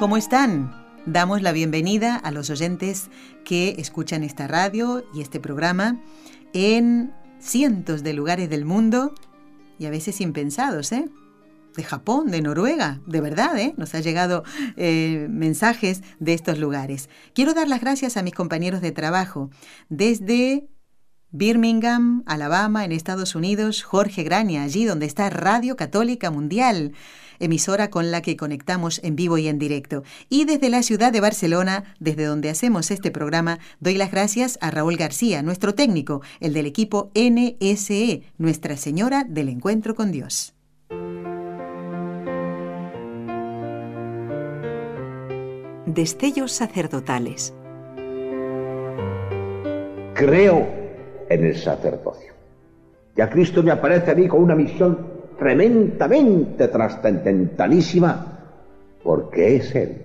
¿Cómo están? Damos la bienvenida a los oyentes que escuchan esta radio y este programa en cientos de lugares del mundo y a veces impensados, ¿eh? De Japón, de Noruega, de verdad, ¿eh? Nos ha llegado eh, mensajes de estos lugares. Quiero dar las gracias a mis compañeros de trabajo desde Birmingham, Alabama, en Estados Unidos, Jorge Graña, allí donde está Radio Católica Mundial emisora con la que conectamos en vivo y en directo. Y desde la ciudad de Barcelona, desde donde hacemos este programa, doy las gracias a Raúl García, nuestro técnico, el del equipo NSE, Nuestra Señora del Encuentro con Dios. Destellos sacerdotales. Creo en el sacerdocio. Ya Cristo me aparece a mí con una misión tremendamente trascendentalísima, porque es Él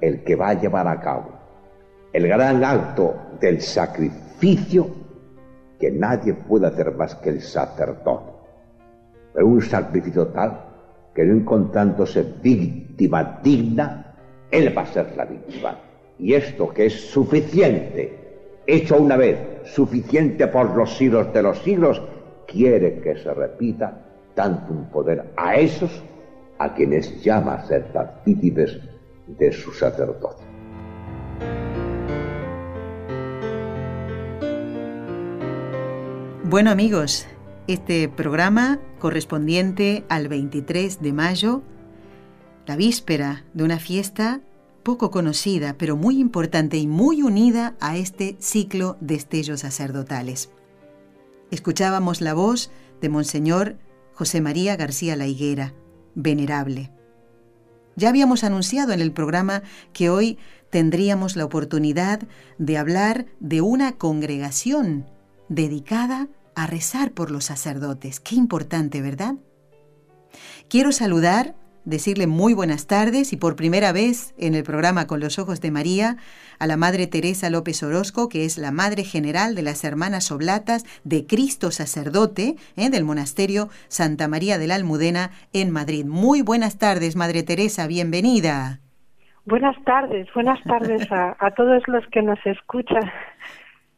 el que va a llevar a cabo el gran acto del sacrificio que nadie puede hacer más que el sacerdote. Pero un sacrificio tal que no encontrándose víctima digna, Él va a ser la víctima. Y esto que es suficiente, hecho una vez, suficiente por los siglos de los siglos, quiere que se repita tanto un poder a esos a quienes llama a ser partícipes de su sacerdocio. Bueno amigos, este programa correspondiente al 23 de mayo, la víspera de una fiesta poco conocida, pero muy importante y muy unida a este ciclo de estellos sacerdotales. Escuchábamos la voz de Monseñor José María García La Higuera, venerable. Ya habíamos anunciado en el programa que hoy tendríamos la oportunidad de hablar de una congregación dedicada a rezar por los sacerdotes. Qué importante, ¿verdad? Quiero saludar decirle muy buenas tardes y por primera vez en el programa Con los Ojos de María a la Madre Teresa López Orozco, que es la Madre General de las Hermanas Oblatas de Cristo Sacerdote ¿eh? del Monasterio Santa María de la Almudena en Madrid. Muy buenas tardes, Madre Teresa, bienvenida. Buenas tardes, buenas tardes a, a todos los que nos escuchan.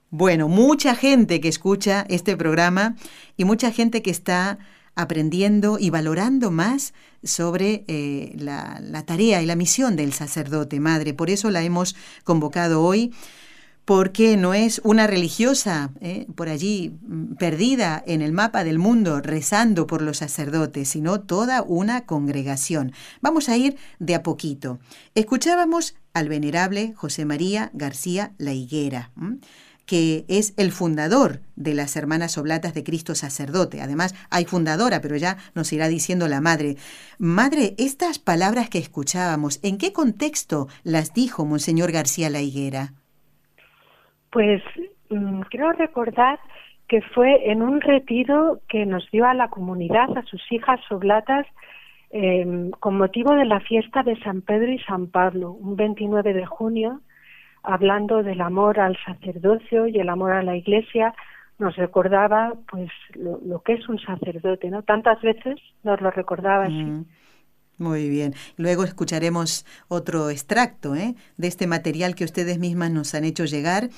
Bueno, mucha gente que escucha este programa y mucha gente que está aprendiendo y valorando más sobre eh, la, tarea y la misión del sacerdote, madre. Por eso la hemos convocado hoy porque no es una religiosa eh, por allí mm, perdida en el mapa del mundo rezando por los sacerdotes, sino toda una congregación. Vamos a ir de a poquito. Escuchábamos al venerable José María García La Higuera que es el fundador de las Hermanas Oblatas de Cristo Sacerdote. Además, hay fundadora, pero ya nos irá diciendo la madre. Madre, estas palabras que escuchábamos, ¿en qué contexto las dijo Monseñor García La Higuera? Pues mm, creo recordar que fue en un retiro que nos dio a la comunidad, a sus hijas oblatas, em, con motivo de la fiesta de San Pedro y San Pablo, un 29 de junio hablando del amor al sacerdocio y el amor a la iglesia, nos recordaba pues lo, que es un sacerdote, ¿no? Tantas veces nos lo recordaba así. Mm, muy bien. Luego escucharemos otro extracto ¿eh? de este material que ustedes mismas nos han hecho llegar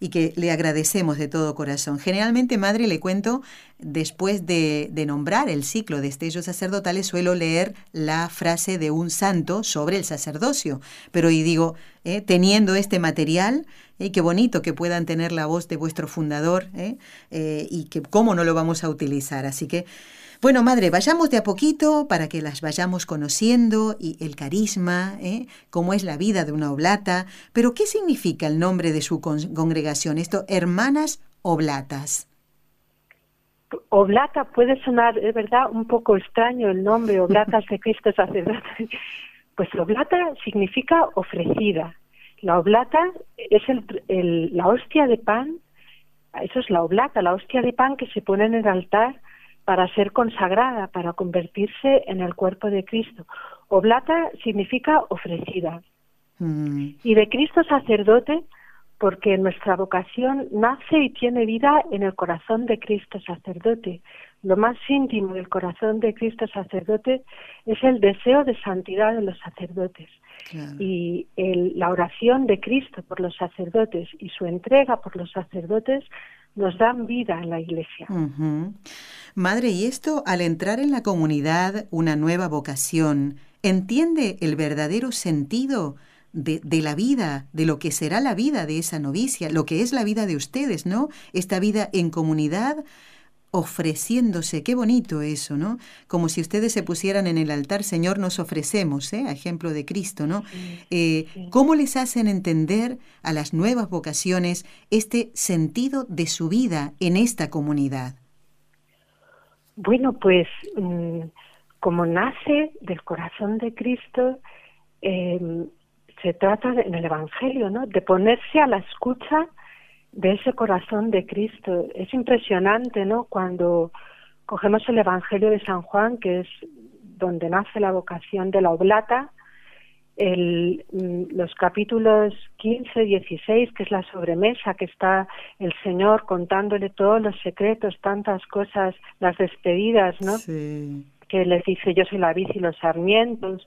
y que le agradecemos de todo corazón. Generalmente, madre, le cuento, después de, nombrar el ciclo de estellos sacerdotales, suelo leer la frase de un santo sobre el sacerdocio. Pero y digo, eh, teniendo este material, eh, qué bonito que puedan tener la voz de vuestro fundador eh, y que cómo no lo vamos a utilizar. Así que bueno, madre, vayamos de a poquito para que las vayamos conociendo y el carisma, ¿eh? cómo es la vida de una oblata. Pero, ¿qué significa el nombre de su congregación? Esto, Hermanas Oblatas. Oblata puede sonar, es verdad, un poco extraño el nombre, Oblatas de Cristo Sacerdote. Pues oblata significa ofrecida. La oblata es el, la hostia de pan, eso es la oblata, la hostia de pan que se pone en el altar para ser consagrada, para convertirse en el cuerpo de Cristo. Oblata significa ofrecida. Mm. Y de Cristo sacerdote, porque nuestra vocación nace y tiene vida en el corazón de Cristo sacerdote. Lo más íntimo del corazón de Cristo sacerdote es el deseo de santidad de los sacerdotes. Y la oración de Cristo por los sacerdotes y su entrega por los sacerdotes nos dan vida en la iglesia. Madre, y esto al entrar en la comunidad, una nueva vocación, ¿entiende el verdadero sentido de, de, la vida, de lo que será la vida de esa novicia, lo que es la vida de ustedes, ¿no? Esta vida en comunidad, ofreciéndose, qué bonito eso, ¿no? Como si ustedes se pusieran en el altar, Señor, nos ofrecemos, ¿eh? A ejemplo de Cristo, ¿no? Eh, ¿Cómo les hacen entender a las nuevas vocaciones este sentido de su vida en esta comunidad? Bueno, pues mm, como nace del corazón de Cristo, em, se trata en el Evangelio, ¿no? De ponerse a la escucha de ese corazón de Cristo. Es impresionante, ¿no? Cuando cogemos el Evangelio de San Juan, que es donde nace la vocación de la oblata, el, mm, los capítulos 15, 16, que es la sobremesa, que está el Señor contándole todos los secretos, tantas cosas, las despedidas, ¿no? Que les dice, yo soy la vid y los sarmientos,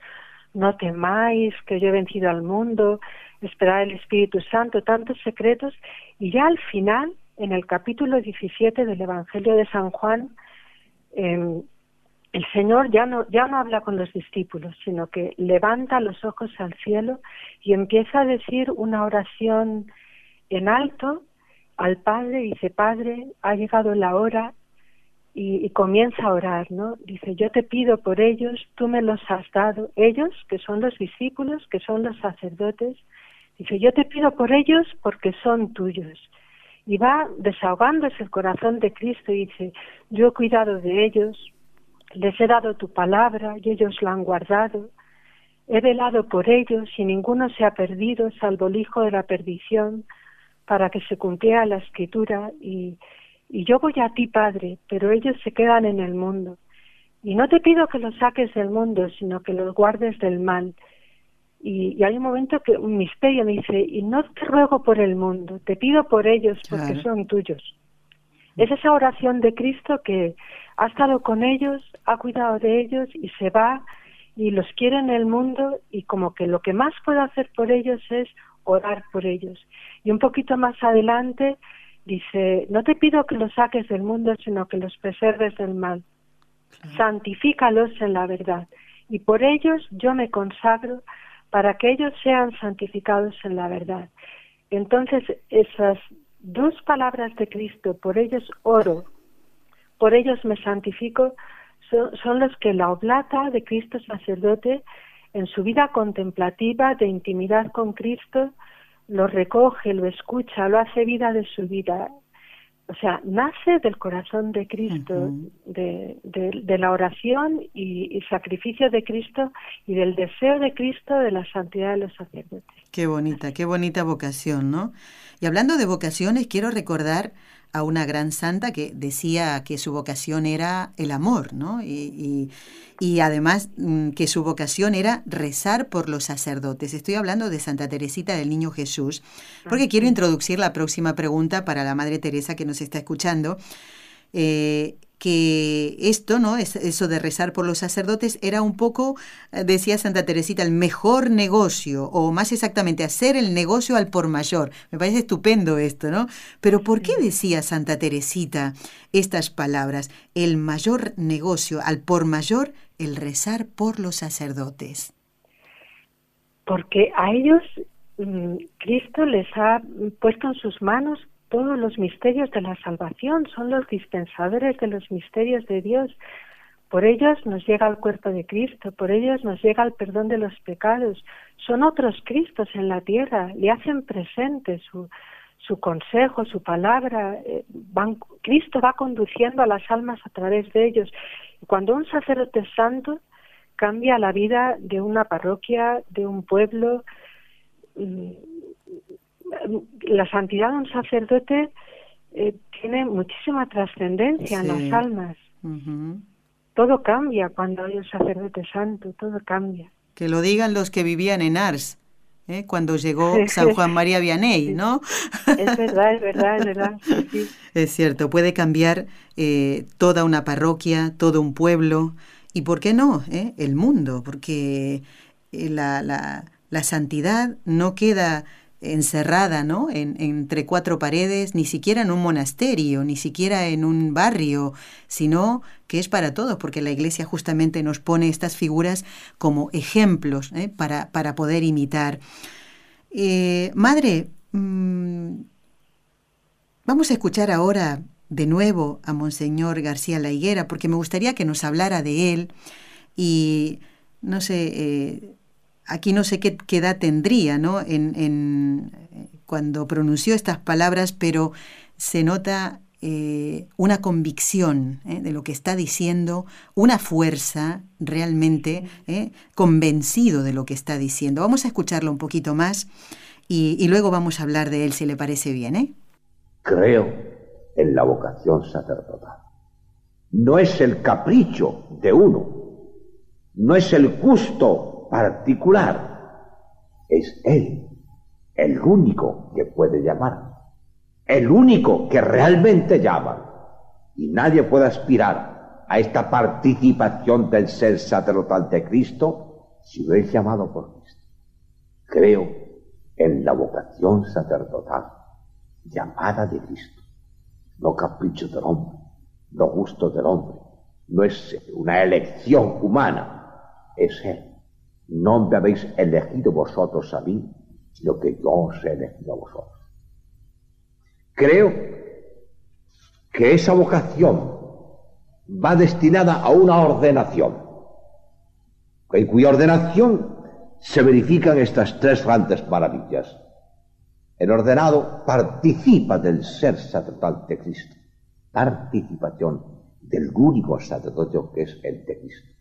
no temáis, que yo he vencido al mundo, esperar el Espíritu Santo, tantos secretos, y ya al final, en el capítulo 17 del Evangelio de San Juan, em, el Señor ya no, ya no habla con los discípulos, sino que levanta los ojos al cielo y empieza a decir una oración en alto al Padre, dice, Padre, ha llegado la hora, y, comienza a orar, ¿no? Dice, yo te pido por ellos, tú me los has dado, ellos, que son los discípulos, que son los sacerdotes, dice, yo te pido por ellos porque son tuyos. Y va desahogándose el corazón de Cristo y dice, yo he cuidado de ellos, les he dado tu palabra y ellos la han guardado, he velado por ellos y ninguno se ha perdido salvo el hijo de la perdición, para que se cumpliera la escritura y y yo voy a ti, Padre, pero ellos se quedan en el mundo. Y no te pido que los saques del mundo, sino que los guardes del mal. Y, hay un momento que un misterio me dice, y no te ruego por el mundo, te pido por ellos porque son tuyos. Es esa oración de Cristo que ha estado con ellos, ha cuidado de ellos y se va y los quiere en el mundo y como que lo que más puede hacer por ellos es orar por ellos. Y un poquito más adelante Dice, no te pido que los saques del mundo, sino que los preserves del mal. Santifícalos en la verdad. Y por ellos yo me consagro para que ellos sean santificados en la verdad. Entonces, esas dos palabras de Cristo, por ellos oro, por ellos me santifico, son, son los que la oblata de Cristo sacerdote en su vida contemplativa de intimidad con Cristo lo recoge, lo escucha, lo hace vida de su vida. O sea, nace del corazón de Cristo, de, de, la oración y, y, sacrificio de Cristo y del deseo de Cristo de la santidad de los sacerdotes. Qué bonita, qué bonita vocación, ¿no? Y hablando de vocaciones, quiero recordar a una gran santa que decía que su vocación era el amor, ¿no? Y, además mm, que su vocación era rezar por los sacerdotes. Estoy hablando de Santa Teresita del Niño Jesús, porque quiero introducir la próxima pregunta para la Madre Teresa que nos está escuchando. Eh, que esto, ¿no? Eso de rezar por los sacerdotes era un poco, eh, decía Santa Teresita, el mejor negocio, o más exactamente, hacer el negocio al por mayor. Me parece estupendo esto, ¿no? Pero ¿por qué decía Santa Teresita estas palabras? El mayor negocio, al por mayor, el rezar por los sacerdotes. Porque a ellos mm, Cristo les ha puesto en sus manos todos los misterios de la salvación, son los dispensadores de los misterios de Dios. Por ellos nos llega el cuerpo de Cristo, por ellos nos llega el perdón de los pecados. Son otros Cristos en la tierra, le hacen presente su, consejo, su palabra. Eh, Cristo va conduciendo a las almas a través de ellos. Cuando un sacerdote santo cambia la vida de una parroquia, de un pueblo. La santidad de un sacerdote eh, tiene muchísima trascendencia en las almas. Todo cambia cuando hay un sacerdote santo, todo cambia. Que lo digan los que vivían en Ars, ¿eh? cuando llegó San Juan María Vianney, ¿no? Es verdad, es verdad, es verdad. Es cierto, puede cambiar eh, toda una parroquia, todo un pueblo y, ¿por qué no? Eh? El mundo, porque la, la, la santidad no queda encerrada, ¿no? En, entre cuatro paredes, ni siquiera en un monasterio, ni siquiera en un barrio, sino que es para todos, porque la Iglesia justamente nos pone estas figuras como ejemplos ¿eh? para, para, poder imitar. Eh, madre, mm, vamos a escuchar ahora de nuevo a Monseñor García La Higuera, porque me gustaría que nos hablara de él y, no sé, eh, aquí no sé qué, edad tendría, ¿no? En, cuando pronunció estas palabras, pero se nota eh, una convicción ¿eh? de lo que está diciendo, una fuerza realmente ¿eh? convencido de lo que está diciendo. Vamos a escucharlo un poquito más y, y, luego vamos a hablar de él si le parece bien. Creo en la vocación sacerdotal. No es el capricho de uno, no es el gusto particular. Es Él, el único que puede llamar, el único que realmente llama. Y nadie puede aspirar a esta participación del ser sacerdotal de Cristo si no es llamado por Cristo. Creo en la vocación sacerdotal, llamada de Cristo, no capricho del hombre, no gusto del hombre, no es una elección humana, es Él no me habéis elegido vosotros a mí, sino que yo os he elegido a vosotros. Creo que esa vocación va destinada a una ordenación, en cuya ordenación se verifican estas tres grandes maravillas. El ordenado participa del ser sacerdotal de Cristo, participación del único sacerdocio que es el de Cristo.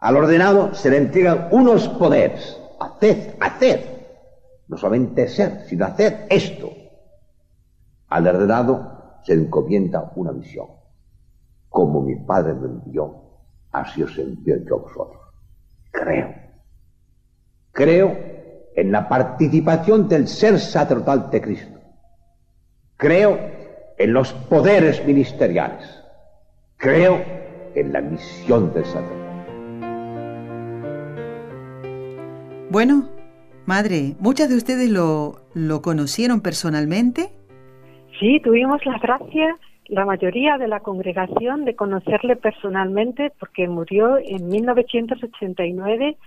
Al ordenado se le entregan unos poderes. Haced, haced. No solamente ser, sino hacer esto. Al ordenado se encomienda una misión. Como mi Padre me envió, así os envío yo a vosotros. Creo. Creo en la participación del ser sacerdotal de Cristo. Creo en los poderes ministeriales. Creo en la misión del sacerdote. Bueno, madre, ¿muchas de ustedes lo, lo conocieron personalmente? Sí, tuvimos la gracia, la mayoría de la congregación, de conocerle personalmente porque murió en 1989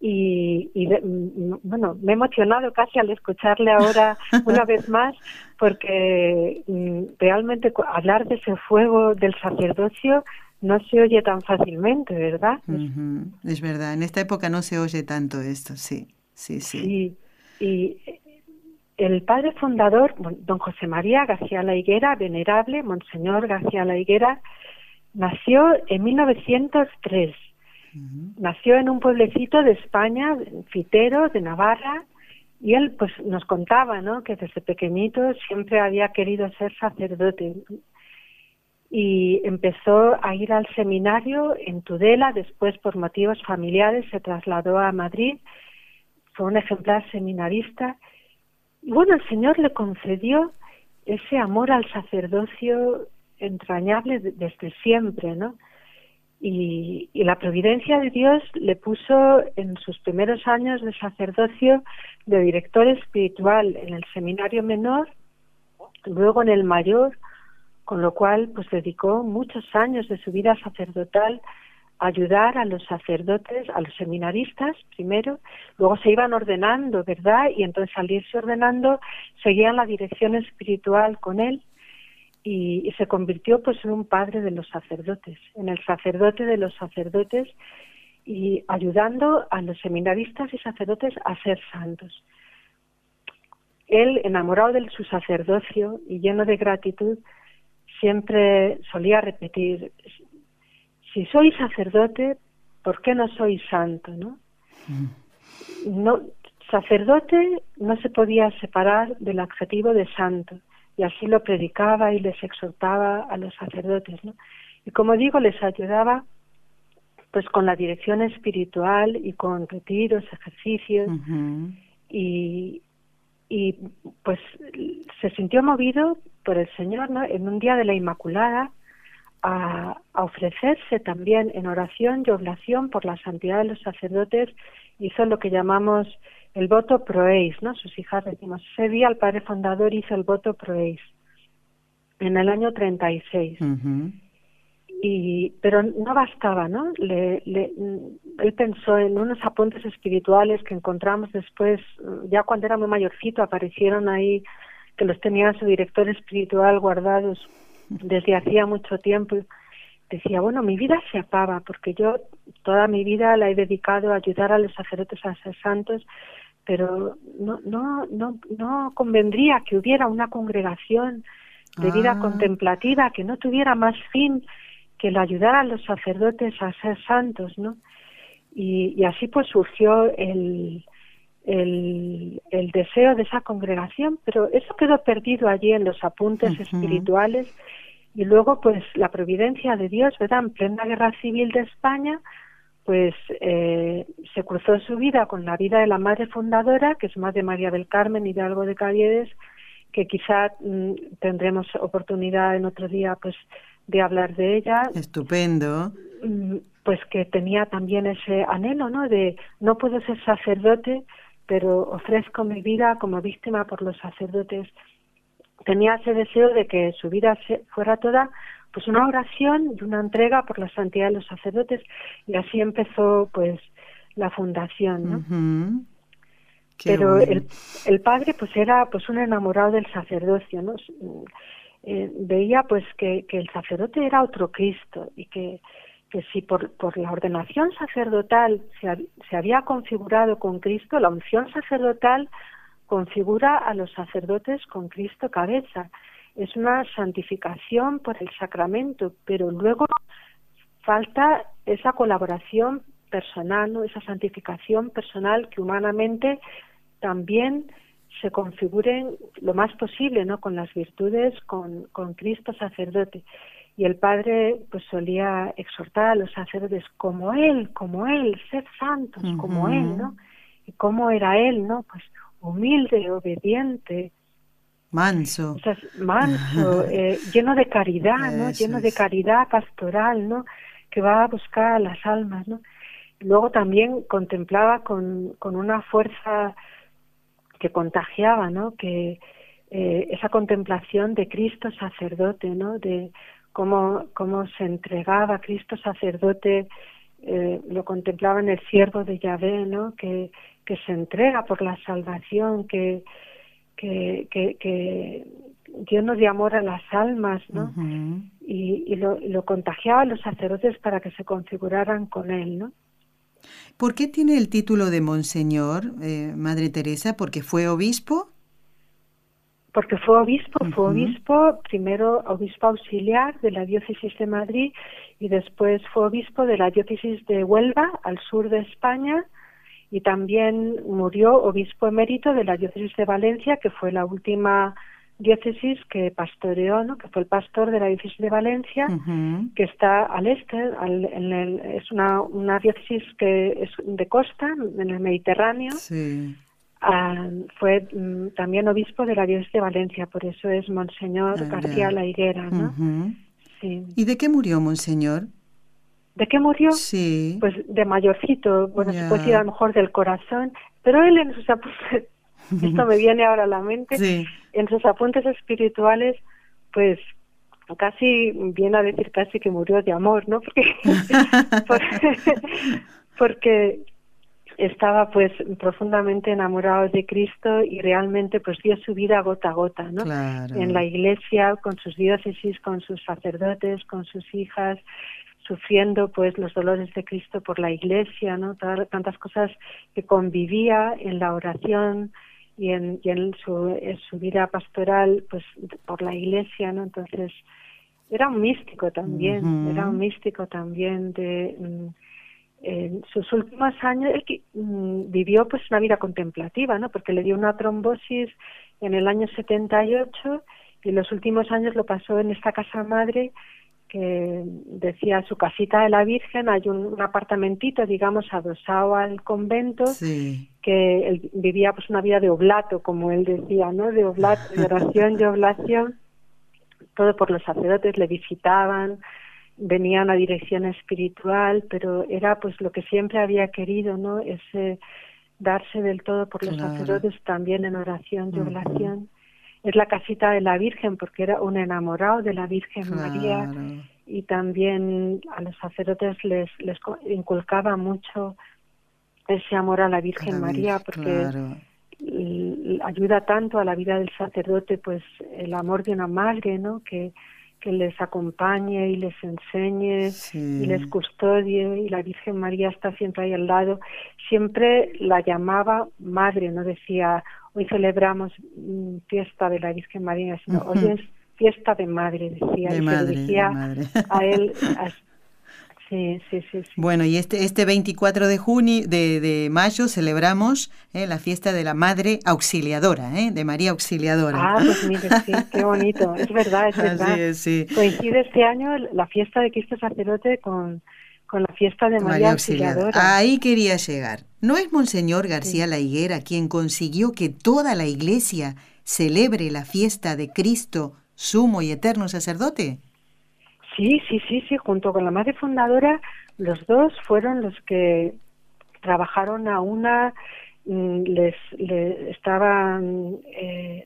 y, y mm, bueno, me he emocionado casi al escucharle ahora una vez más porque mm, realmente hablar de ese fuego del sacerdocio no se oye tan fácilmente, ¿verdad? Es verdad, en esta época no se oye tanto esto, sí, sí, sí. Y, el padre fundador, don José María García La Higuera, venerable, Monseñor García La Higuera, nació en 1903. Nació en un pueblecito de España, Fitero, de Navarra, y él pues nos contaba, ¿no? Que desde pequeñito siempre había querido ser sacerdote y empezó a ir al seminario en Tudela, después por motivos familiares se trasladó a Madrid, fue un ejemplar seminarista y bueno, el Señor le concedió ese amor al sacerdocio entrañable desde siempre, ¿no? Y, y, la providencia de Dios le puso en sus primeros años de sacerdocio de director espiritual en el seminario menor, luego en el mayor, con lo cual pues dedicó muchos años de su vida sacerdotal a ayudar a los sacerdotes, a los seminaristas primero, luego se iban ordenando, ¿verdad? Y entonces al irse ordenando seguían la dirección espiritual con él y, se convirtió pues en un padre de los sacerdotes, en el sacerdote de los sacerdotes y ayudando a los seminaristas y sacerdotes a ser santos. Él, enamorado de su sacerdocio y lleno de gratitud, siempre solía repetir, si soy sacerdote, ¿por qué no soy santo? ¿no? no sacerdote no se podía separar del adjetivo de santo y así lo predicaba y les exhortaba a los sacerdotes, ¿no? Y como digo, les ayudaba pues con la dirección espiritual y con retiros, ejercicios y, y pues se sintió movido por el Señor, ¿no? En un día de la Inmaculada a, ofrecerse también en oración y oblación por la santidad de los sacerdotes hizo lo que llamamos el voto proeis, ¿no? Sus hijas decimos, ese día el padre fundador hizo el voto proeis en el año 36. Y, pero no bastaba, ¿no? Le, le, él pensó en unos apuntes espirituales que encontramos después, ya cuando era muy mayorcito, aparecieron ahí, que los tenía su director espiritual guardados desde hacía mucho tiempo. Decía, bueno, mi vida se acaba, porque yo toda mi vida la he dedicado a ayudar a los sacerdotes a ser santos pero no, no, no, no convendría que hubiera una congregación de vida ah. contemplativa que no tuviera más fin que el ayudar a los sacerdotes a ser santos, ¿no? Y, así pues surgió el, el, el, deseo de esa congregación, pero eso quedó perdido allí en los apuntes espirituales y luego pues la providencia de Dios, ¿verdad? En plena guerra civil de España, pues eh, se cruzó su vida con la vida de la madre fundadora, que es Madre María del Carmen y de algo de Caviedes, que quizá mm, tendremos oportunidad en otro día pues de hablar de ella. Estupendo. Mm, pues que tenía también ese anhelo, ¿no? De no puedo ser sacerdote, pero ofrezco mi vida como víctima por los sacerdotes. Tenía ese deseo de que su vida fuera toda pues una oración y una entrega por la santidad de los sacerdotes y así empezó pues la fundación ¿no? pero el, el, padre pues era pues un enamorado del sacerdocio no eh, veía pues que, el sacerdote era otro Cristo y que que si por, por la ordenación sacerdotal se, se había configurado con Cristo, la unción sacerdotal configura a los sacerdotes con Cristo cabeza es una santificación por el sacramento, pero luego falta esa colaboración personal, ¿no? esa santificación personal que humanamente también se configuren lo más posible, ¿no? Con las virtudes, con, con Cristo sacerdote. Y el Padre pues solía exhortar a los sacerdotes como Él, como Él, ser santos, como Él, ¿no? Y cómo era Él, ¿no? Pues humilde, obediente, Manso. manso, eh, lleno de caridad, ¿no? Lleno de caridad pastoral, ¿no? Que va a buscar a las almas, ¿no? Luego también contemplaba con, con una fuerza que contagiaba, ¿no? Que eh, esa contemplación de Cristo sacerdote, ¿no? De cómo, cómo se entregaba Cristo sacerdote, eh, lo contemplaba en el siervo de Yahvé, ¿no? Que, que se entrega por la salvación, que que, que, que llenos de amor a las almas, ¿no? y, y, lo, lo, contagiaba a los sacerdotes para que se configuraran con él, ¿no? ¿Por qué tiene el título de Monseñor, eh, Madre Teresa? ¿Porque fue obispo? Porque fue obispo, fue obispo, primero obispo auxiliar de la diócesis de Madrid y después fue obispo de la diócesis de Huelva, al sur de España, y también murió obispo emérito de la diócesis de Valencia, que fue la última diócesis que pastoreó, ¿no? que fue el pastor de la diócesis de Valencia, que está al este, en el, es una, una diócesis que es de costa, en el Mediterráneo. Ah, fue mm, también obispo de la diócesis de Valencia, por eso es Monseñor ah, García La Higuera. ¿no? sí. ¿Y de qué murió Monseñor? ¿De qué murió? Sí. Pues de mayorcito, bueno, se puede decir a lo mejor del corazón, pero él en sus apuntes, esto me viene ahora a la mente, en sus apuntes espirituales, pues casi viene a decir casi que murió de amor, ¿no? Porque, porque estaba pues profundamente enamorado de Cristo y realmente pues dio su vida gota a gota, ¿no? En la iglesia, con sus diócesis, con sus sacerdotes, con sus hijas, sufriendo pues los dolores de Cristo por la iglesia, ¿no? tantas cosas que convivía en la oración y en, en, su, su vida pastoral pues por la iglesia, ¿no? Entonces era un místico también, era un místico también de mm, en sus últimos años él mm, vivió pues una vida contemplativa, ¿no? Porque le dio una trombosis en el año 78 y los últimos años lo pasó en esta casa madre que decía su casita de la Virgen, hay un, apartamentito, digamos, adosado al convento, que él vivía pues una vida de oblato, como él decía, ¿no? De oblato, de oración, de oblación, todo por los sacerdotes, le visitaban, venían a dirección espiritual, pero era pues lo que siempre había querido, ¿no? Ese darse del todo por los sacerdotes también en oración y oblación es la casita de la Virgen porque era un enamorado de la Virgen María y también a los sacerdotes les, les inculcaba mucho ese amor a la Virgen María porque ayuda tanto a la vida del sacerdote pues el amor de una madre, ¿no? Que, que les acompañe y les enseñe y les custodie y la Virgen María está siempre ahí al lado. Siempre la llamaba madre, no decía hoy celebramos mm, fiesta de la Virgen María, sino hoy es fiesta de madre, decía, de madre, decía a él. sí, sí, sí, Bueno, y este, este 24 de junio, de, de mayo, celebramos eh, la fiesta de la Madre Auxiliadora, eh, de María Auxiliadora. Ah, pues mire, sí, qué bonito, es verdad, es verdad. Coincide este año la fiesta de Cristo Sacerdote con con la fiesta de María, Auxiliadora. Ahí quería llegar. ¿No es Monseñor García La Higuera quien consiguió que toda la iglesia celebre la fiesta de Cristo, sumo y eterno sacerdote? Sí, sí, sí, sí, junto con la madre fundadora, los dos fueron los que trabajaron a una, mm, les, estaban eh,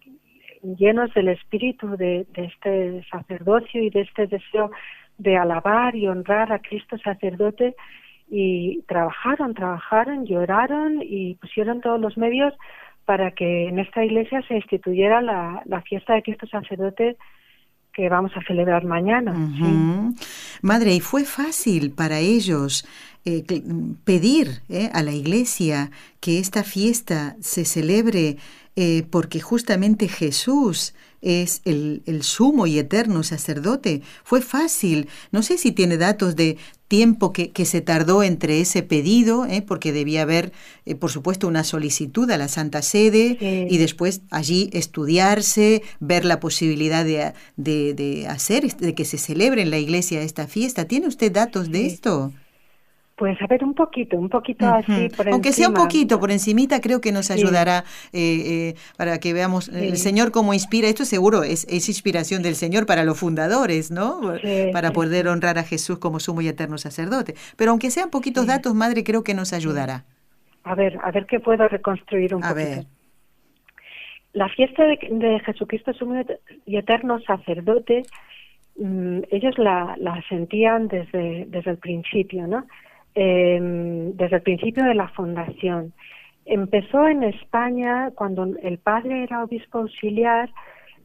llenos del espíritu de este sacerdocio y de este deseo de alabar y honrar a Cristo sacerdote y trabajaron, trabajaron, lloraron y pusieron todos los medios para que en esta iglesia se instituyera la, fiesta de Cristo sacerdote que vamos a celebrar mañana. Madre, ¿y fue fácil para ellos eh, pedir eh, a la iglesia que esta fiesta se celebre eh, porque justamente Jesús es el, sumo y eterno sacerdote. Fue fácil. No sé si tiene datos de tiempo que, se tardó entre ese pedido, ¿eh? porque debía haber, eh, por supuesto, una solicitud a la Santa Sede y después allí estudiarse, ver la posibilidad de, de, hacer, de que se celebre en la iglesia esta fiesta. ¿Tiene usted datos de esto? Pues a ver, un poquito, un poquito así por Aunque sea un poquito por encimita, creo que nos ayudará eh, eh, para que veamos el Señor cómo inspira. Esto seguro es, es inspiración del Señor para los fundadores, ¿no? para poder honrar a Jesús como sumo y eterno sacerdote. Pero aunque sean poquitos datos, Madre, creo que nos ayudará. A ver, a ver qué puedo reconstruir un a Ver. La fiesta de, Jesucristo sumo y eterno sacerdote, mm, ellos la, la sentían desde, desde el principio, ¿no? Eh, desde el principio de la fundación. Empezó en España cuando el padre era obispo auxiliar,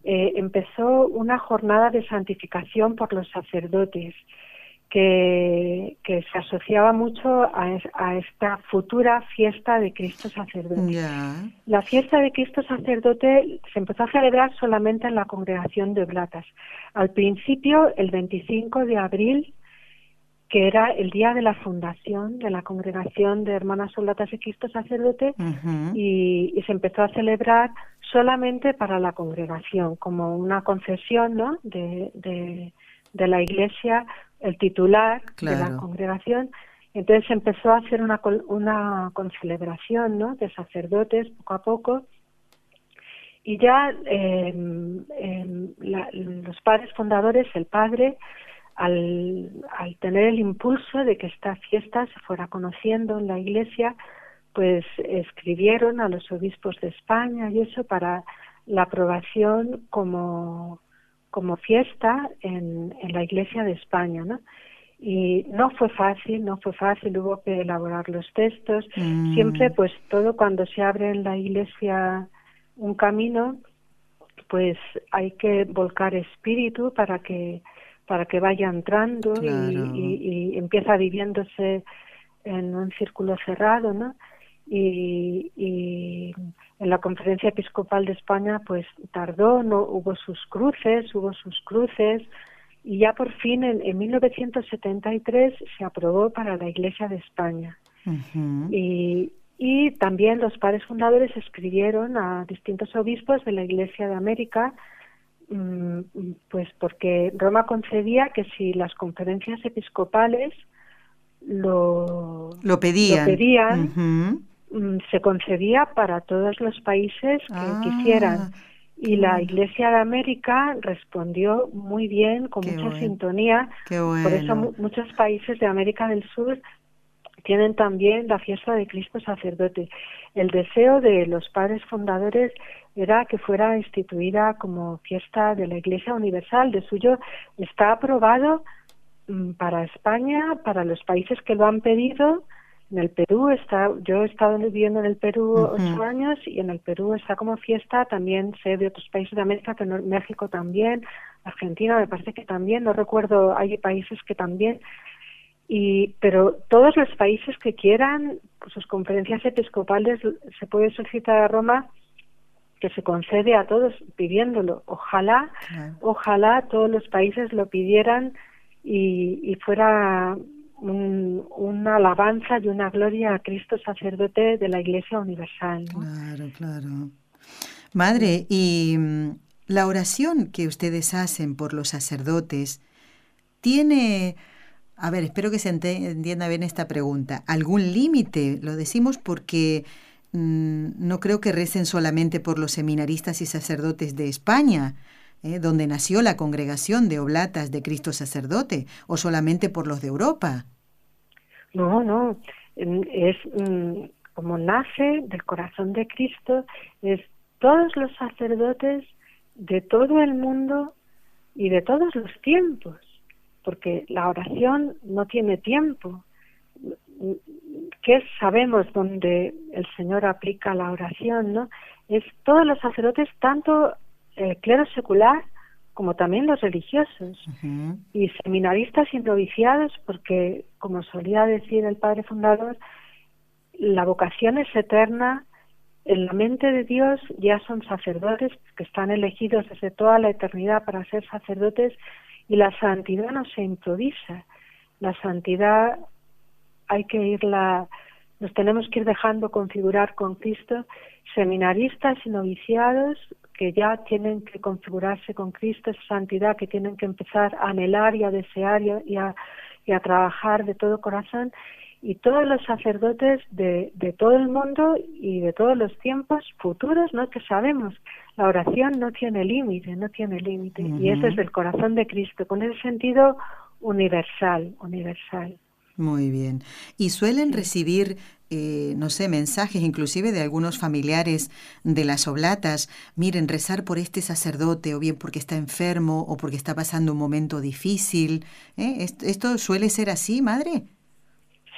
eh, empezó una jornada de santificación por los sacerdotes que, que se asociaba mucho a, a, esta futura fiesta de Cristo sacerdote. La fiesta de Cristo sacerdote se empezó a celebrar solamente en la congregación de Oblatas. Al principio, el 25 de abril, que era el día de la fundación de la congregación de Hermanas Soldatas de Cristo Sacerdote y, se empezó a celebrar solamente para la congregación, como una concesión ¿no? de, de, la iglesia, el titular de la congregación. Entonces se empezó a hacer una, una concelebración ¿no? de sacerdotes poco a poco y ya eh, los padres fundadores, el padre, al, al tener el impulso de que esta fiesta se fuera conociendo en la iglesia, pues escribieron a los obispos de España y eso para la aprobación como, como fiesta en, en la iglesia de España, ¿no? Y no fue fácil, no fue fácil, hubo que elaborar los textos. Mm. Siempre, pues todo cuando se abre en la iglesia un camino, pues hay que volcar espíritu para que para que vaya entrando y, y, empieza viviéndose en un círculo cerrado, ¿no? Y, y, en la conferencia episcopal de España pues tardó, no hubo sus cruces, hubo sus cruces y ya por fin en, en 1973 se aprobó para la Iglesia de España. y, y también los padres fundadores escribieron a distintos obispos de la Iglesia de América, pues porque Roma concedía que si las conferencias episcopales lo, lo pedían, mm, se concedía para todos los países que ah. quisieran. Y la Iglesia de América respondió muy bien, con mucha sintonía. Por eso muchos países de América del Sur tienen también la fiesta de Cristo sacerdote. El deseo de los padres fundadores era que fuera instituida como fiesta de la Iglesia Universal. De suyo está aprobado mm, para España, para los países que lo han pedido. En el Perú está, yo he estado viviendo en el Perú ocho años y en el Perú está como fiesta. También sé de otros países de América, que México también, Argentina me parece que también. No recuerdo, hay países que también y pero todos los países que quieran pues, sus conferencias episcopales se puede solicitar a Roma que se concede a todos pidiéndolo ojalá ojalá todos los países lo pidieran y, y fuera una alabanza y una gloria a Cristo sacerdote de la Iglesia universal claro claro madre y mm, la oración que ustedes hacen por los sacerdotes tiene a ver, espero que se entienda bien esta pregunta. ¿Algún límite? Lo decimos porque no creo que recen solamente por los seminaristas y sacerdotes de España, ¿eh? donde nació la congregación de Oblatas de Cristo Sacerdote, o solamente por los de Europa. No, no. Es mm, como nace del corazón de Cristo, es todos los sacerdotes de todo el mundo y de todos los tiempos porque la oración no tiene tiempo. ¿Qué sabemos donde el Señor aplica la oración? ¿no? Es todos los sacerdotes, tanto el clero secular como también los religiosos y seminaristas y noviciados, porque, como solía decir el padre fundador, la vocación es eterna. En la mente de Dios ya son sacerdotes que están elegidos desde toda la eternidad para ser sacerdotes y la santidad no se improvisa. La santidad hay que irla, nos tenemos que ir dejando configurar con Cristo, seminaristas y noviciados que ya tienen que configurarse con Cristo, esa santidad que tienen que empezar a anhelar y a desear y a, y a trabajar de todo corazón y todos los sacerdotes de, de, todo el mundo y de todos los tiempos futuros, ¿no? Que sabemos, la oración no tiene límite, no tiene límite, y es desde el corazón de Cristo, con ese sentido universal, universal. Muy bien. ¿Y suelen recibir, eh, no sé, mensajes inclusive de algunos familiares de las oblatas? Miren, rezar por este sacerdote, o bien porque está enfermo, o porque está pasando un momento difícil. ¿eh? ¿Esto suele ser así, madre?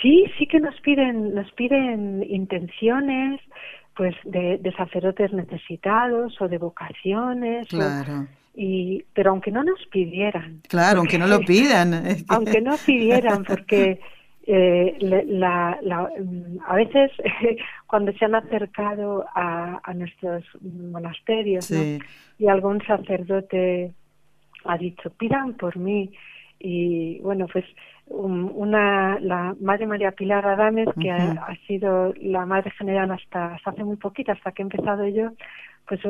Sí, sí que nos piden, nos piden intenciones, pues de, sacerdotes necesitados o de vocaciones. Claro. Y, pero aunque no nos pidieran. Claro, aunque no lo pidan. aunque no pidieran, porque eh, la, la, mm, a veces cuando se han acercado a, a nuestros monasterios y algún sacerdote ha dicho, pidan por mí. Y bueno, pues una la madre María Pilar Adames que ha, sido la madre general hasta, hace muy poquito hasta que he empezado yo pues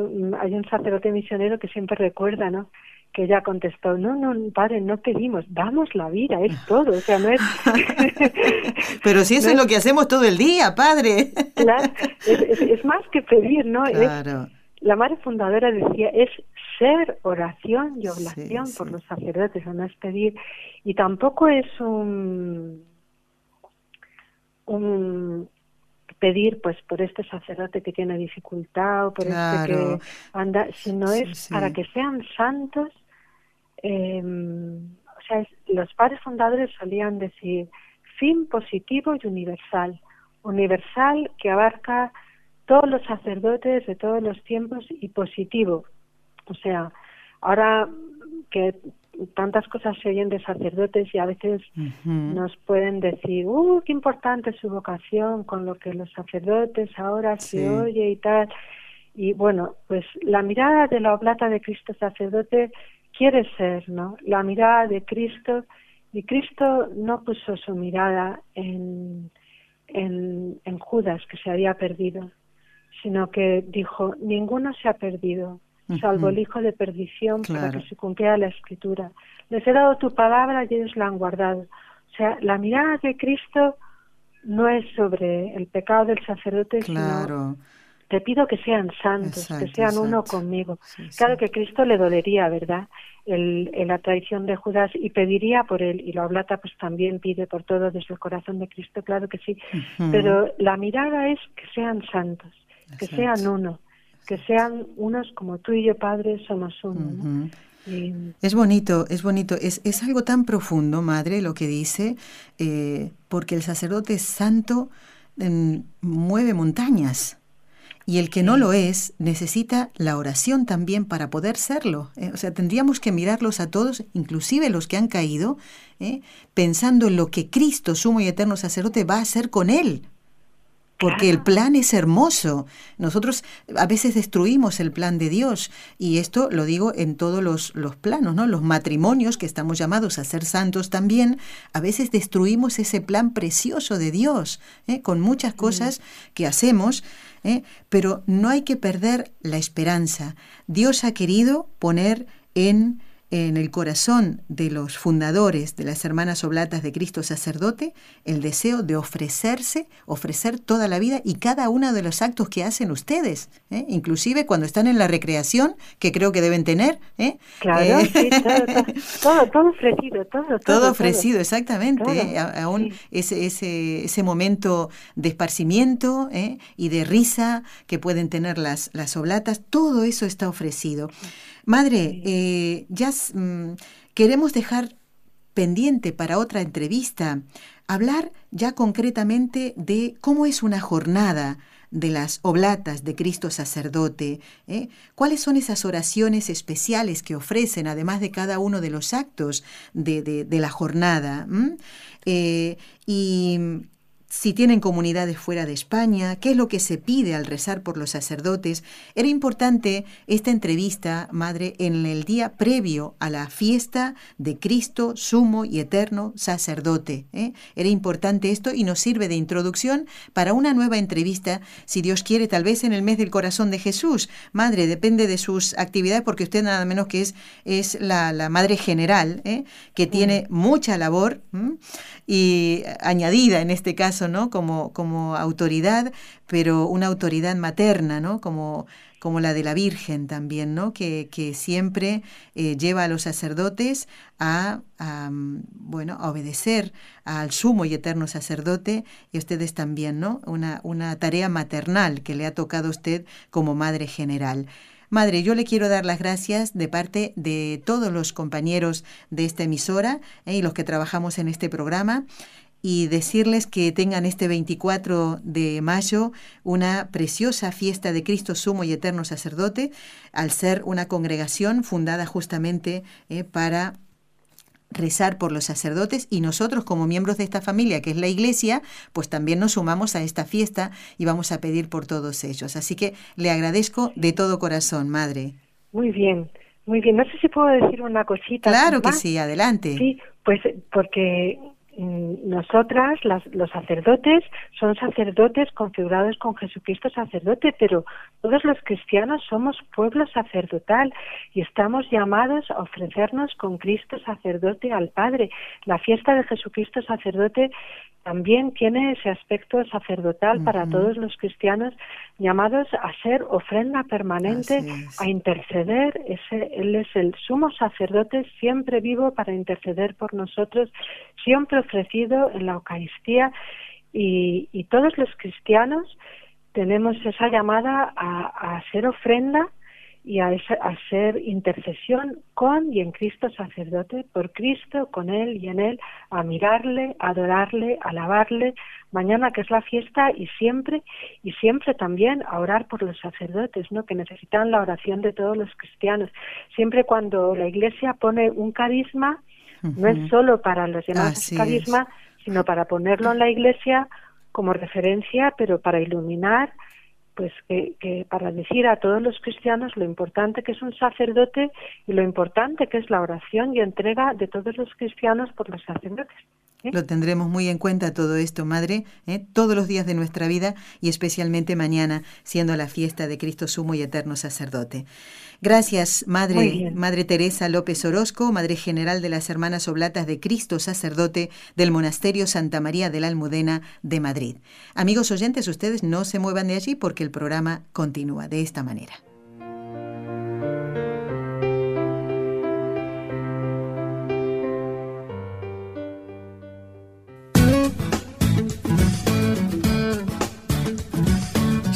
hay un sacerdote misionero que siempre recuerda no que ella contestó no no padre no pedimos damos la vida es todo o sea no es pero si eso es, lo que hacemos todo el día padre claro, es, más que pedir no claro. la madre fundadora decía es ser oración y oblación por los sacerdotes, o no es pedir. Y tampoco es un, un pedir pues por este sacerdote que tiene dificultad o por este que anda, sino es para que sean santos. Eh, o sea, los padres fundadores solían decir fin positivo y universal. Universal que abarca todos los sacerdotes de todos los tiempos y positivo, o sea, ahora que tantas cosas se oyen de sacerdotes y a veces nos pueden decir, ¡uh, qué importante su vocación con lo que los sacerdotes ahora se oye y tal! Y bueno, pues la mirada de la oblata de Cristo sacerdote quiere ser, ¿no? La mirada de Cristo, y Cristo no puso su mirada en, en, en Judas, que se había perdido, sino que dijo, ninguno se ha perdido, salvo el hijo de perdición, para que se cumpliera la escritura. Les he dado tu palabra y ellos la han guardado. O sea, la mirada de Cristo no es sobre el pecado del sacerdote, sino te pido que sean santos, que sean uno conmigo. claro que Cristo le dolería, ¿verdad? El, la traición de Judas y pediría por él, y la oblata pues también pide por todo desde el corazón de Cristo, claro que sí. Pero la mirada es que sean santos, que sean uno, que sean unos como tú y yo, Padre, somos uno. Es bonito, es bonito. Es, es, algo tan profundo, Madre, lo que dice, eh, porque el sacerdote santo mueve montañas. Y el que no lo es necesita la oración también para poder serlo. Eh, o sea, tendríamos que mirarlos a todos, inclusive los que han caído, eh, pensando en lo que Cristo, sumo y eterno sacerdote, va a hacer con él porque el plan es hermoso. Nosotros a veces destruimos el plan de Dios y esto lo digo en todos los, los, planos, ¿no? Los matrimonios que estamos llamados a ser santos también, a veces destruimos ese plan precioso de Dios ¿eh? con muchas cosas que hacemos, ¿eh? pero no hay que perder la esperanza. Dios ha querido poner en en el corazón de los fundadores de las Hermanas Oblatas de Cristo Sacerdote el deseo de ofrecerse, ofrecer toda la vida y cada uno de los actos que hacen ustedes, ¿eh? inclusive cuando están en la recreación, que creo que deben tener. ¿eh? Claro, eh, sí, todo, todo, ofrecido, todo. Todo, ofrecido, exactamente. Aún ese, ese, ese momento de esparcimiento y de risa que pueden tener las, las oblatas, todo eso está ofrecido. Madre, eh, ya mm, queremos dejar pendiente para otra entrevista hablar ya concretamente de cómo es una jornada de las oblatas de Cristo sacerdote, ¿eh? cuáles son esas oraciones especiales que ofrecen, además de cada uno de los actos de, la jornada. Eh, y si tienen comunidades fuera de España, qué es lo que se pide al rezar por los sacerdotes. Era importante esta entrevista, Madre, en el día previo a la fiesta de Cristo, sumo y eterno sacerdote. ¿eh? Era importante esto y nos sirve de introducción para una nueva entrevista, si Dios quiere, tal vez en el mes del corazón de Jesús. Madre, depende de sus actividades, porque usted nada menos que es, es la, Madre General, ¿eh? que tiene mucha labor y añadida en este caso ¿no? Como, autoridad, pero una autoridad materna, ¿no? Como, como la de la Virgen también, ¿no? Que, siempre eh, lleva a los sacerdotes a, bueno, a obedecer al sumo y eterno sacerdote y ustedes también, ¿no? Una, una tarea maternal que le ha tocado a usted como madre general. Madre, yo le quiero dar las gracias de parte de todos los compañeros de esta emisora eh, y los que trabajamos en este programa y decirles que tengan este 24 de mayo una preciosa fiesta de Cristo Sumo y Eterno Sacerdote, al ser una congregación fundada justamente eh, para rezar por los sacerdotes y nosotros como miembros de esta familia, que es la iglesia, pues también nos sumamos a esta fiesta y vamos a pedir por todos ellos. Así que le agradezco de todo corazón, Madre. Muy bien, muy bien. No sé si puedo decir una cosita. Claro que sí, adelante. Sí, pues porque Mm, nosotras, los sacerdotes, son sacerdotes configurados con Jesucristo sacerdote, pero todos los cristianos somos pueblo sacerdotal y estamos llamados a ofrecernos con Cristo sacerdote al Padre. La fiesta de Jesucristo sacerdote también tiene ese aspecto sacerdotal para todos los cristianos llamados a ser ofrenda permanente, a interceder. Ese, él es el sumo sacerdote siempre vivo para interceder por nosotros, siempre ofrecido en la Eucaristía y, todos los cristianos tenemos esa llamada a, a ser ofrenda y a, ser intercesión con y en Cristo sacerdote, por Cristo, con Él y en Él, a mirarle, adorarle, alabarle, mañana que es la fiesta y siempre, y siempre también a orar por los sacerdotes, ¿no? que necesitan la oración de todos los cristianos. Siempre cuando la Iglesia pone un carisma, no es solo para los demás carisma, sino para ponerlo en la Iglesia como referencia, pero para iluminar pues que, para decir a todos los cristianos lo importante que es un sacerdote y lo importante que es la oración y entrega de todos los cristianos por los sacerdotes. ¿Eh? Lo tendremos muy en cuenta todo esto, Madre, ¿eh? todos los días de nuestra vida y especialmente mañana, siendo la fiesta de Cristo Sumo y Eterno Sacerdote. Gracias, Madre, Madre Teresa López Orozco, Madre General de las Hermanas Oblatas de Cristo Sacerdote del Monasterio Santa María de la Almudena de Madrid. Amigos oyentes, ustedes no se muevan de allí porque el programa continúa de esta manera.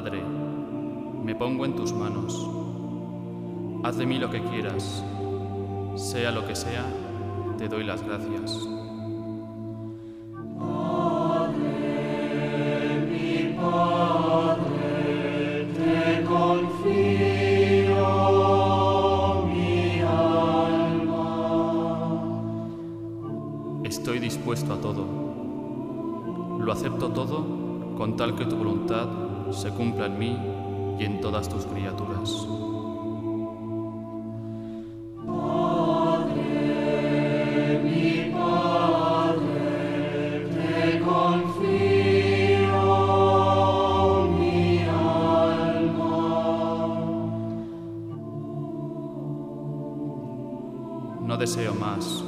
Padre, me pongo en tus manos. Haz de mí lo que quieras. Sea lo que sea, te doy las gracias. 1205-271-2976. deseo más,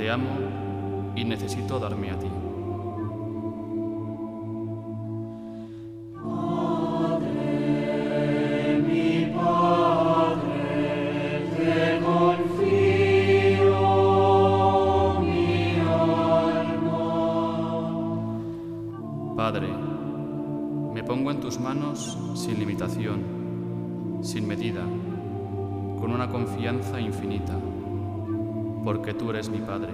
te amo y necesito darme a ti. Padre, me pongo en tus manos sin limitación, sin medida, con una confianza infinita, porque tú eres mi Padre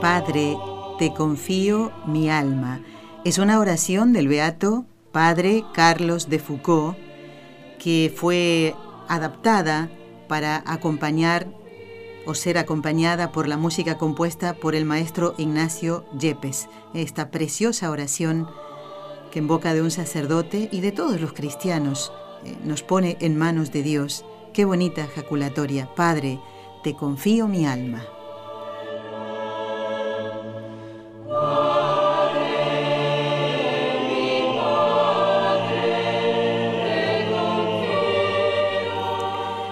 Padre, te confío mi alma. Es una oración del beato Padre Carlos de Foucault que fue adaptada para acompañar o ser acompañada por la música compuesta por el maestro Ignacio Yepes. Esta preciosa oración en boca de un sacerdote y de todos los cristianos eh, nos pone en manos de Dios. Qué bonita ejaculatoria. Padre, te confío mi alma.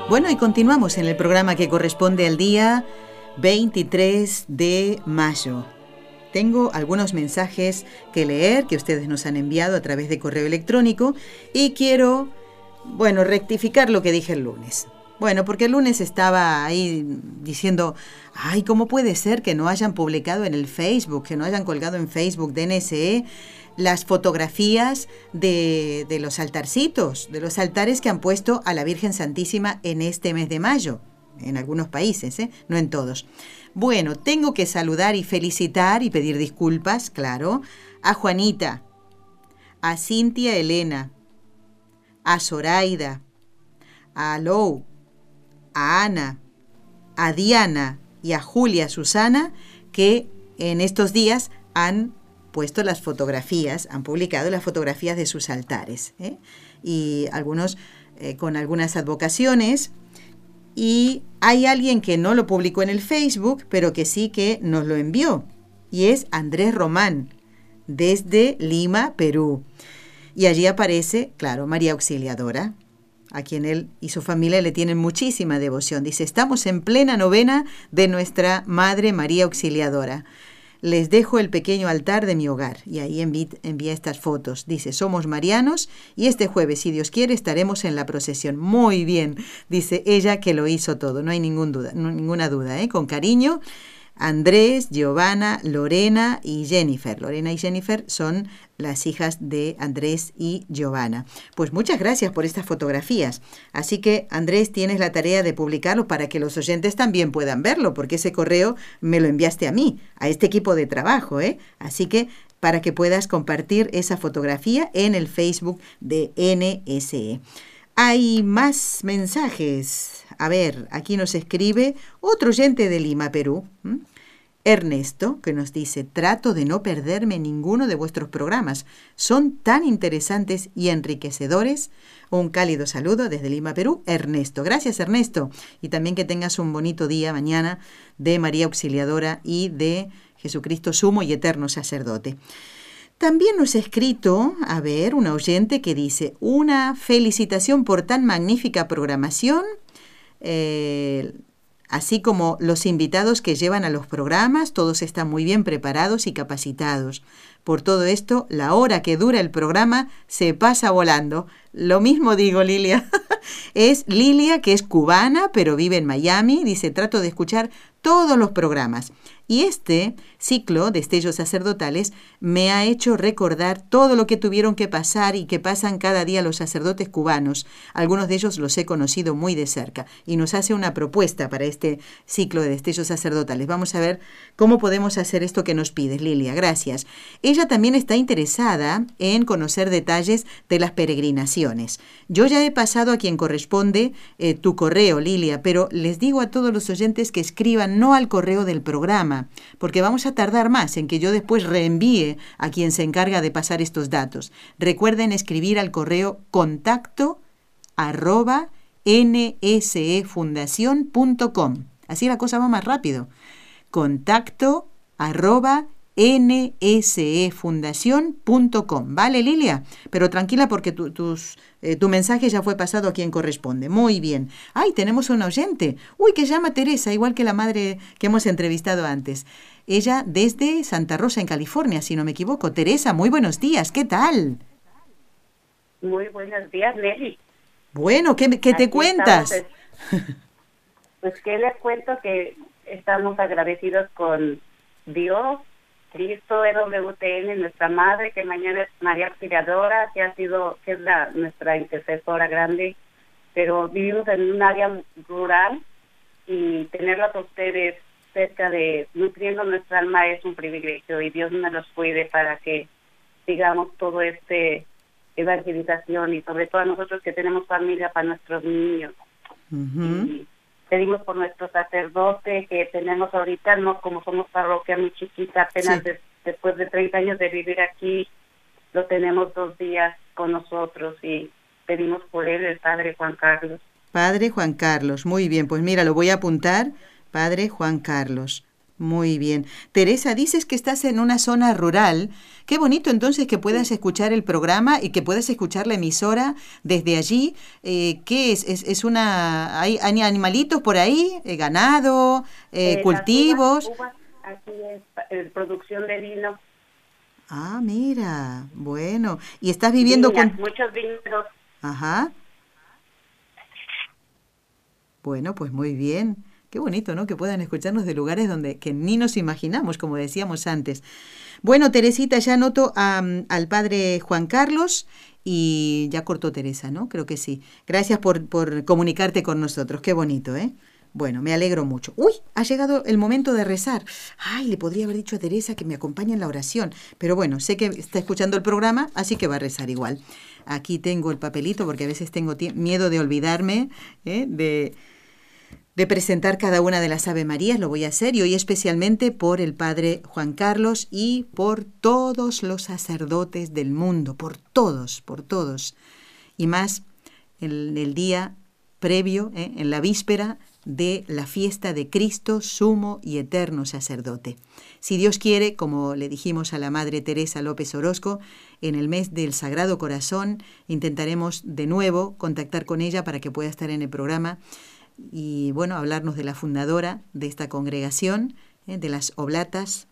Bueno, y continuamos en el programa que corresponde al día 23 de mayo. Tengo algunos mensajes que leer que ustedes nos han enviado a través de correo electrónico y quiero, bueno, rectificar lo que dije el lunes. Bueno, porque el lunes estaba ahí diciendo, ay, ¿cómo puede ser que no hayan publicado en el Facebook, que no hayan colgado en Facebook de NSE las fotografías de, de los altarcitos, de los altares que han puesto a la Virgen Santísima en este mes de mayo? En algunos países, ¿eh? no en todos. Bueno, tengo que saludar y felicitar y pedir disculpas, claro, a Juanita, a Cintia Elena, a Zoraida, a Lou, a Ana, a Diana y a Julia Susana, que en estos días han puesto las fotografías, han publicado las fotografías de sus altares. ¿eh? Y algunos eh, con algunas advocaciones. Y hay alguien que no lo publicó en el Facebook, pero que sí que nos lo envió. Y es Andrés Román, desde Lima, Perú. Y allí aparece, claro, María Auxiliadora, a quien él y su familia le tienen muchísima devoción. Dice, estamos en plena novena de nuestra Madre María Auxiliadora. Les dejo el pequeño altar de mi hogar. Y ahí envía, estas fotos. Dice, somos marianos y este jueves, si Dios quiere, estaremos en la procesión. Muy bien, dice ella que lo hizo todo. No hay ninguna duda. ¿eh? Con cariño Andrés, Giovanna, Lorena y Jennifer. Lorena y Jennifer son las hijas de Andrés y Giovanna. Pues muchas gracias por estas fotografías. Así que Andrés, tienes la tarea de publicarlo para que los oyentes también puedan verlo, porque ese correo me lo enviaste a mí, a este equipo de trabajo, ¿eh? Así que para que puedas compartir esa fotografía en el Facebook de NSE. Hay más mensajes. A ver, aquí nos escribe otro oyente de Lima, Perú. Ernesto, que nos dice, trato de no perderme ninguno de vuestros programas. Son tan interesantes y enriquecedores. Un cálido saludo desde Lima, Perú. Ernesto. Gracias, Ernesto. Y también que tengas un bonito día mañana de María Auxiliadora y de Jesucristo Sumo y Eterno Sacerdote. También nos ha escrito, a ver, un oyente que dice, una felicitación por tan magnífica programación. Eh, así como los invitados que llevan a los programas, todos están muy bien preparados y capacitados. Por todo esto, la hora que dura el programa se pasa volando. Lo mismo digo, Lilia. es Lilia, que es cubana, pero vive en Miami. Dice, trato de escuchar todos los programas. Y este ciclo de estellos sacerdotales me ha hecho recordar todo lo que tuvieron que pasar y que pasan cada día los sacerdotes cubanos. Algunos de ellos los he conocido muy de cerca y nos hace una propuesta para este ciclo de destellos sacerdotales. Vamos a ver cómo podemos hacer esto que nos pides, Lilia. Gracias. Ella también está interesada en conocer detalles de las peregrinaciones. Yo ya he pasado a quien corresponde eh, tu correo, Lilia, pero les digo a todos los oyentes que escriban no al correo del programa, porque vamos a tardar más en que yo después reenvíe a quien se encarga de pasar estos datos. Recuerden escribir al correo contacto arroba nsefundación.com. Así la cosa va más rápido. Contacto arroba nsefundación.com. ¿Vale, Lilia? Pero tranquila porque tu, tus, eh, tu mensaje ya fue pasado a quien corresponde. Muy bien. Ay, tenemos un oyente. Uy, que llama Teresa, igual que la madre que hemos entrevistado antes. Ella desde Santa Rosa, en California, si no me equivoco. Teresa, muy buenos días. ¿Qué tal? Muy buenos días, Nelly. Bueno, ¿qué, qué te cuentas? pues que les cuento que estamos agradecidos con Dios Cristo WTN, nuestra madre, que mañana es María Auxiliadora, que ha sido, que es la, nuestra intercesora grande, pero vivimos en un área rural y tenerlas a ustedes cerca de nutriendo nuestra alma es un privilegio y Dios nos los cuide para que sigamos todo este evangelización y sobre todo a nosotros que tenemos familia para nuestros niños pedimos por nuestro sacerdote que tenemos ahorita, no como somos parroquia muy chiquita, apenas después de 30 años de vivir aquí, lo tenemos dos días con nosotros y pedimos por él, el Padre Juan Carlos. Padre Juan Carlos, muy bien, pues mira, lo voy a apuntar, Padre Juan Carlos. Muy bien. Teresa, dices que estás en una zona rural. Qué bonito entonces que puedas escuchar el programa y que puedas escuchar la emisora desde allí. Eh, ¿Qué es? es? una ¿Hay, animalitos por ahí? Eh, ¿Ganado? Eh, ¿Cultivos? aquí es producción de vino. Ah, mira. Bueno. ¿Y estás viviendo con...? Muchos vinos. Ajá. Bueno, pues muy bien. Qué bonito, ¿no? Que puedan escucharnos de lugares donde que ni nos imaginamos, como decíamos antes. Bueno, Teresita, ya noto al padre Juan Carlos y ya cortó Teresa, ¿no? Creo que sí. Gracias por, por comunicarte con nosotros. Qué bonito, ¿eh? Bueno, me alegro mucho. Uy, ha llegado el momento de rezar. Ay, le podría haber dicho a Teresa que me acompañe en la oración. Pero bueno, sé que está escuchando el programa, así que va a rezar igual. Aquí tengo el papelito porque a veces tengo miedo de olvidarme ¿eh? de, de presentar cada una de las Ave Marías. Lo voy a hacer y hoy especialmente por el Padre Juan Carlos y por todos los sacerdotes del mundo, por todos, por todos. Y más en el día previo, ¿eh? en la víspera de la fiesta de Cristo, sumo y eterno sacerdote. Si Dios quiere, como le dijimos a la Madre Teresa López Orozco, en el mes del Sagrado Corazón intentaremos de nuevo contactar con ella para que pueda estar en el programa y, bueno, hablarnos de la fundadora de esta congregación, ¿eh? de las Oblatas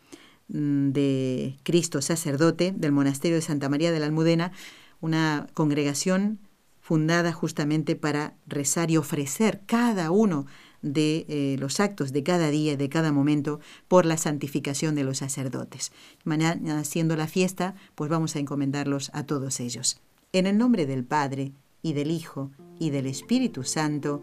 mm, de Cristo Sacerdote del Monasterio de Santa María de la Almudena, una congregación fundada justamente para rezar y ofrecer cada uno de eh, los actos de cada día, de cada momento, por la santificación de los sacerdotes. Mañana, siendo la fiesta, pues vamos a encomendarlos a todos ellos. En el nombre del Padre, y del Hijo, y del Espíritu Santo.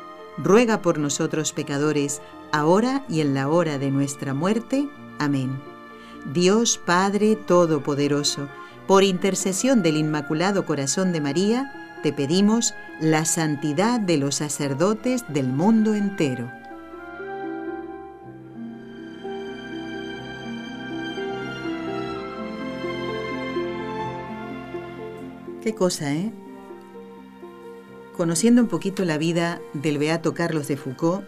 ruega por nosotros pecadores, ahora y en la hora de nuestra muerte. Amén. Dios Padre Todopoderoso, por intercesión del Inmaculado Corazón de María, te pedimos la santidad de los sacerdotes del mundo entero. Qué cosa, ¿eh? Conociendo un poquito la vida del beato Carlos de Foucault,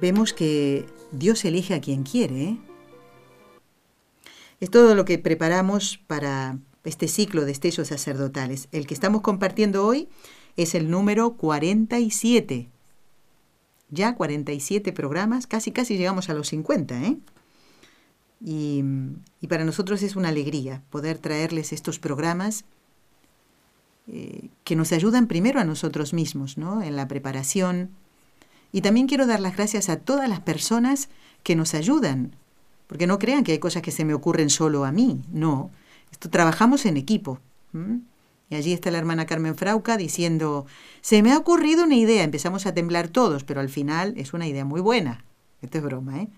vemos que Dios elige a quien quiere, ¿eh? Es todo lo que preparamos para este ciclo de estellos sacerdotales. El que estamos compartiendo hoy es el número 47. Ya 47 programas, casi casi llegamos a los 50, ¿eh? Y, y para nosotros es una alegría poder traerles estos programas eh, que nos ayudan primero a nosotros mismos, ¿no? En la preparación. Y también quiero dar las gracias a todas las personas que nos ayudan porque no crean que hay cosas que se me ocurren solo a mí, no. Esto trabajamos en equipo. Y allí está la hermana Carmen Frauca diciendo, se me ha ocurrido una idea, empezamos a temblar todos, pero al final es una idea muy buena. Esto es broma, ¿eh?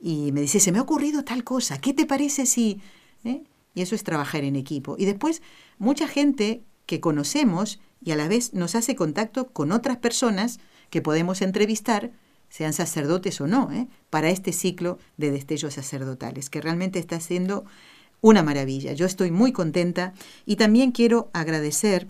Y me dice, se me ha ocurrido tal cosa, ¿qué te parece si... ¿eh? Y eso es trabajar en equipo. Y después, mucha gente que conocemos y a la vez nos hace contacto con otras personas que podemos entrevistar sean sacerdotes o no, ¿eh? para este ciclo de destellos sacerdotales, que realmente está siendo una maravilla. Yo estoy muy contenta y también quiero agradecer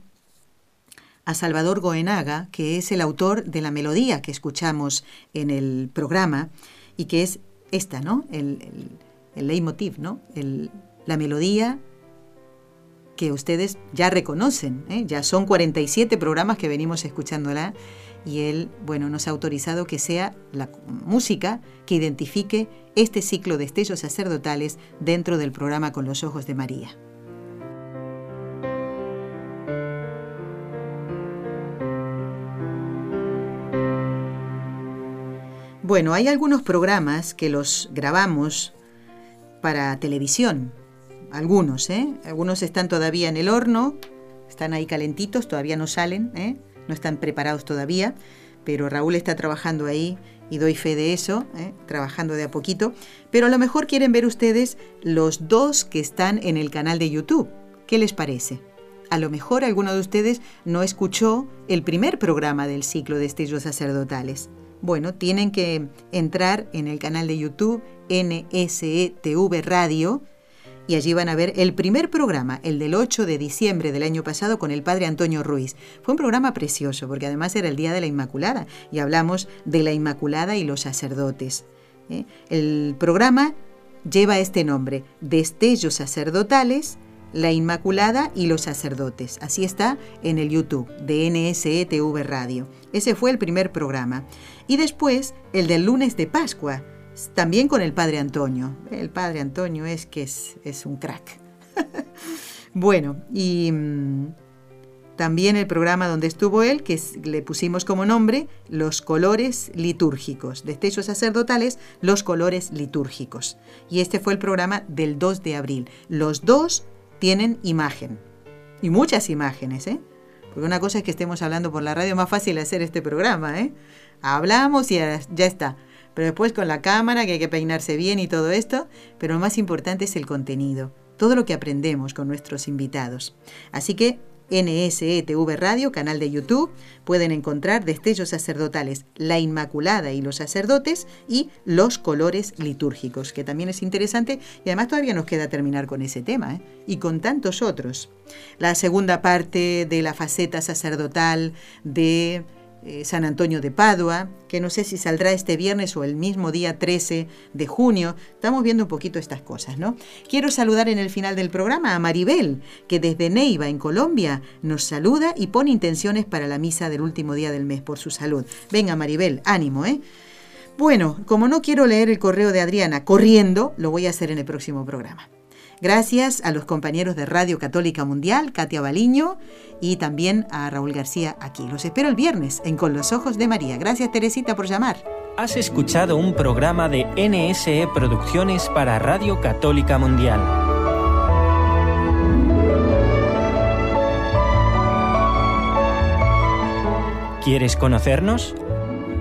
a Salvador Goenaga, que es el autor de la melodía que escuchamos en el programa y que es esta, ¿no? El, el, leitmotiv, ¿no? la melodía que ustedes ya reconocen, ¿eh? ya son 47 programas que venimos escuchándola y él, bueno, nos ha autorizado que sea la música que identifique este ciclo de estellos sacerdotales dentro del programa Con los Ojos de María. Bueno, hay algunos programas que los grabamos para televisión. Algunos, ¿eh? Algunos están todavía en el horno, están ahí calentitos, todavía no salen, ¿eh? no están preparados todavía, pero Raúl está trabajando ahí y doy fe de eso, ¿eh? trabajando de a poquito. Pero a lo mejor quieren ver ustedes los dos que están en el canal de YouTube. ¿Qué les parece? A lo mejor alguno de ustedes no escuchó el primer programa del ciclo de estellos sacerdotales. Bueno, tienen que entrar en el canal de YouTube NSETV Radio y allí van a ver el primer programa, el del 8 de diciembre del año pasado con el padre Antonio Ruiz. Fue un programa precioso porque además era el Día de la Inmaculada y hablamos de la Inmaculada y los sacerdotes. ¿eh? El programa lleva este nombre, Destellos Sacerdotales, la Inmaculada y los sacerdotes. Así está en el YouTube de NSETV Radio. Ese fue el primer programa. Y después el del lunes de Pascua, también con el Padre Antonio. El Padre Antonio es que es, es un crack. bueno, y mm, también el programa donde estuvo él, que le pusimos como nombre Los colores litúrgicos. Destellos sacerdotales, los colores litúrgicos. Y este fue el programa del 2 de abril. Los dos tienen imagen. Y muchas imágenes, ¿eh? Porque una cosa es que estemos hablando por la radio, más fácil hacer este programa, ¿eh? Hablamos y ya, ya está. Pero después con la cámara, que hay que peinarse bien y todo esto, pero lo más importante es el contenido, todo lo que aprendemos con nuestros invitados. Así que NSETV Radio, canal de YouTube, pueden encontrar Destellos Sacerdotales, La Inmaculada y los Sacerdotes y Los Colores Litúrgicos, que también es interesante y además todavía nos queda terminar con ese tema ¿eh? y con tantos otros. La segunda parte de la faceta sacerdotal de eh, San Antonio de Padua, que no sé si saldrá este viernes o el mismo día 13 de junio. Estamos viendo un poquito estas cosas, ¿no? Quiero saludar en el final del programa a Maribel, que desde Neiva, en Colombia, nos saluda y pone intenciones para la misa del último día del mes por su salud. Venga, Maribel, ánimo, ¿eh? Bueno, como no quiero leer el correo de Adriana corriendo, lo voy a hacer en el próximo programa. Gracias a los compañeros de Radio Católica Mundial, Katia Baliño, y también a Raúl García aquí. Los espero el viernes en Con los Ojos de María. Gracias Teresita por llamar. Has escuchado un programa de NSE Producciones para Radio Católica Mundial. ¿Quieres conocernos?